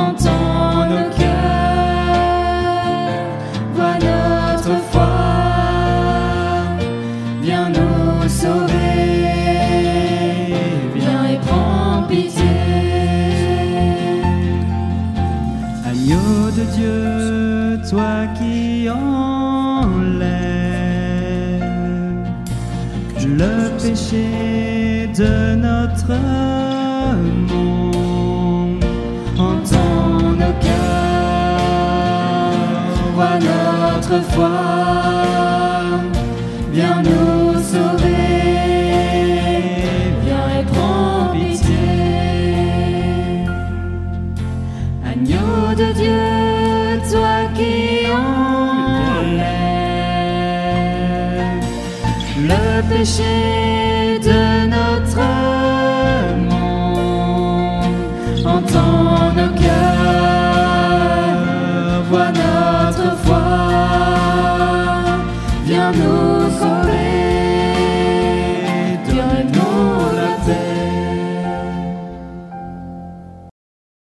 entends nos cœurs, vois notre foi, viens nous sauver, viens et prends pitié. Agneau de Dieu, toi qui enlèves le péché de notre notre foi, viens nous sauver, viens et prends pitié. Agneau de Dieu, toi qui enlèves le péché notre foi. Viens nous